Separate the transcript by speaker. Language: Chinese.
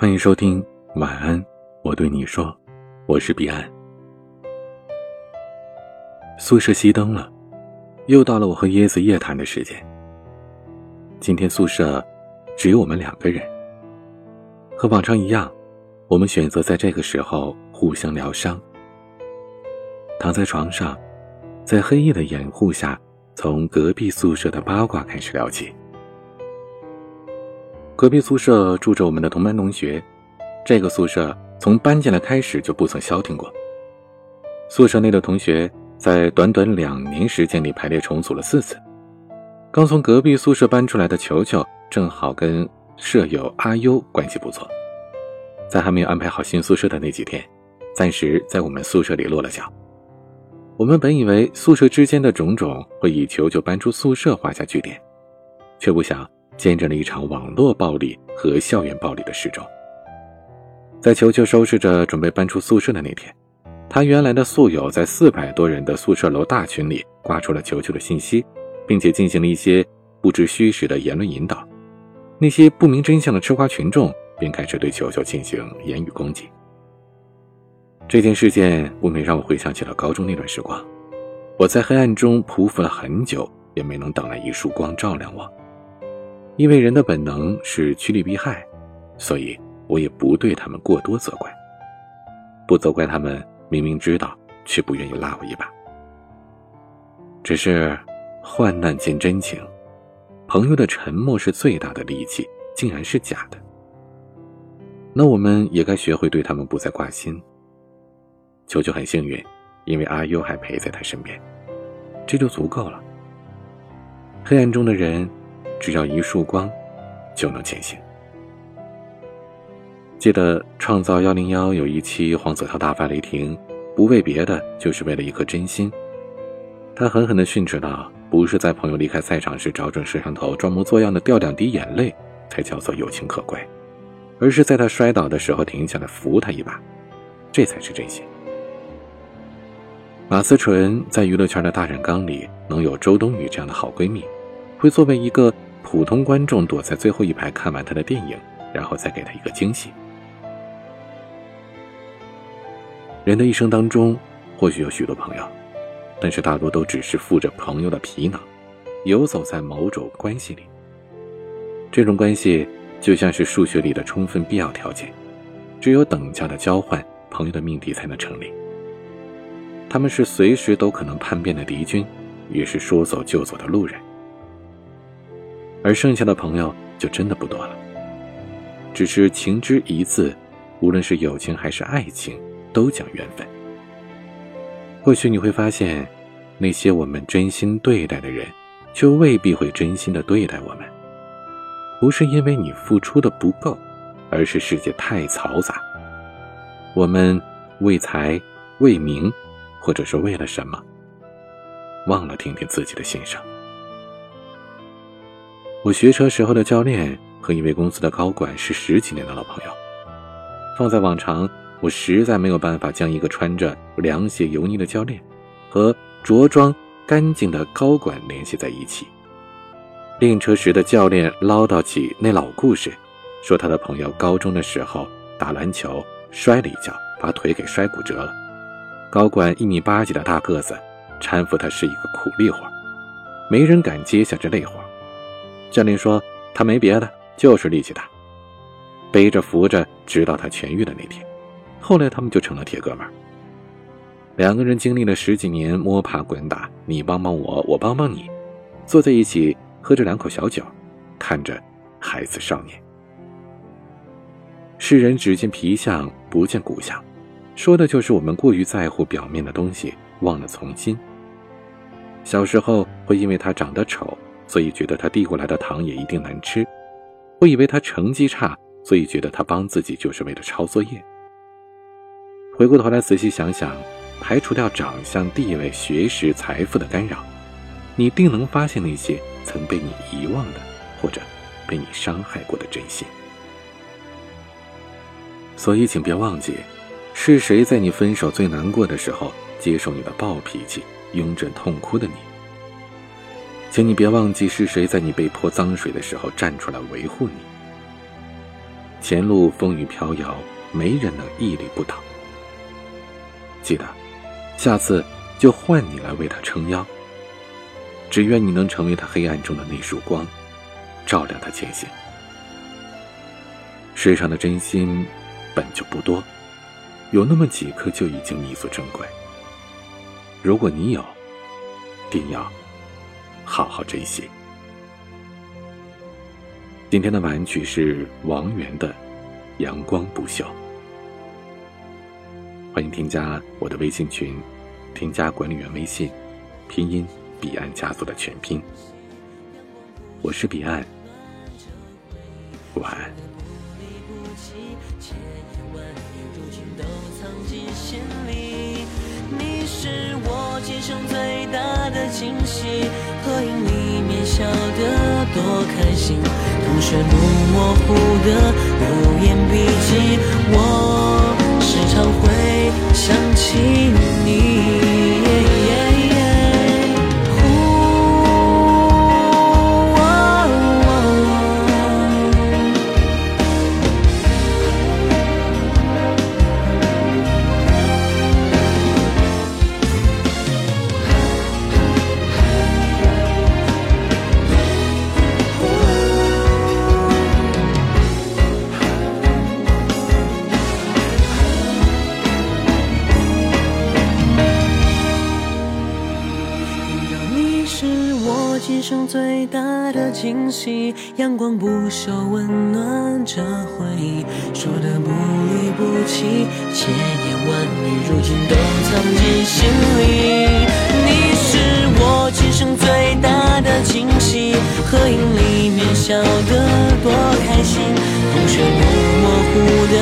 Speaker 1: 欢迎收听晚安，我对你说，我是彼岸。宿舍熄灯了，又到了我和椰子夜谈的时间。今天宿舍只有我们两个人，和往常一样，我们选择在这个时候互相疗伤，躺在床上，在黑夜的掩护下，从隔壁宿舍的八卦开始聊起。隔壁宿舍住着我们的同班同学，这个宿舍从搬进来开始就不曾消停过。宿舍内的同学在短短两年时间里排列重组了四次。刚从隔壁宿舍搬出来的球球，正好跟舍友阿优关系不错，在还没有安排好新宿舍的那几天，暂时在我们宿舍里落了脚。我们本以为宿舍之间的种种会以球球搬出宿舍画下句点，却不想。见证了一场网络暴力和校园暴力的示众。在球球收拾着准备搬出宿舍的那天，他原来的宿友在四百多人的宿舍楼大群里挂出了球球的信息，并且进行了一些不知虚实的言论引导。那些不明真相的吃瓜群众便开始对球球进行言语攻击。这件事件不免让我回想起了高中那段时光。我在黑暗中匍匐了很久，也没能等来一束光照亮我。因为人的本能是趋利避害，所以我也不对他们过多责怪。不责怪他们，明明知道却不愿意拉我一把。只是患难见真情，朋友的沉默是最大的利器，竟然是假的。那我们也该学会对他们不再挂心。球球很幸运，因为阿优还陪在他身边，这就足够了。黑暗中的人。只要一束光，就能前行。记得《创造幺零幺》有一期黄子韬大发雷霆，不为别的，就是为了一颗真心。他狠狠地训斥道：“不是在朋友离开赛场时找准摄像头装模作样的掉两滴眼泪，才叫做友情可贵，而是在他摔倒的时候停下来扶他一把，这才是真心。”马思纯在娱乐圈的大染缸里，能有周冬雨这样的好闺蜜，会作为一个。普通观众躲在最后一排看完他的电影，然后再给他一个惊喜。人的一生当中，或许有许多朋友，但是大多都只是附着朋友的皮囊，游走在某种关系里。这种关系就像是数学里的充分必要条件，只有等价的交换，朋友的命题才能成立。他们是随时都可能叛变的敌军，也是说走就走的路人。而剩下的朋友就真的不多了，只是情之一字，无论是友情还是爱情，都讲缘分。或许你会发现，那些我们真心对待的人，却未必会真心的对待我们。不是因为你付出的不够，而是世界太嘈杂。我们为财、为名，或者是为了什么，忘了听听自己的心声。我学车时候的教练和一位公司的高管是十几年的老朋友。放在往常，我实在没有办法将一个穿着凉鞋油腻的教练和着装干净的高管联系在一起。练车时的教练唠叨起那老故事，说他的朋友高中的时候打篮球摔了一跤，把腿给摔骨折了。高管一米八几的大个子，搀扶他是一个苦力活，没人敢接下这累活。教练说：“他没别的，就是力气大，背着扶着，直到他痊愈的那天。后来他们就成了铁哥们儿。两个人经历了十几年摸爬滚打，你帮帮我，我帮帮你，坐在一起喝着两口小酒，看着孩子少年。世人只见皮相，不见骨相，说的就是我们过于在乎表面的东西，忘了从心。小时候会因为他长得丑。”所以觉得他递过来的糖也一定难吃，我以为他成绩差，所以觉得他帮自己就是为了抄作业。回过头来仔细想想，排除掉长相、地位、学识、财富的干扰，你定能发现那些曾被你遗忘的，或者被你伤害过的真心。所以，请别忘记，是谁在你分手最难过的时候接受你的暴脾气，拥着痛哭的你。请你别忘记是谁在你被泼脏水的时候站出来维护你。
Speaker 2: 前路风雨飘摇，没人能屹立不倒。记得，下次就换你来为他撑腰。只愿你能成为他黑暗中的那束光，照亮他前行。世上的真心本就不多，有那么几颗就已经弥足珍贵。如果你有，定要好好珍惜。今天的晚曲是王源的《阳光不朽》，欢迎添加我的微信群，添加管理员微信，拼音彼岸家族的全拼。我是彼岸，晚安。清晰，合影里面笑得多开心。同学录模糊的留言笔记，我时常会想起你。生最大的惊喜，阳光不朽，温暖着回忆。说的不离不弃，千言万语，如今都藏进心里。你是我今生最大的惊喜，合影里面笑得多开心。同学不模糊的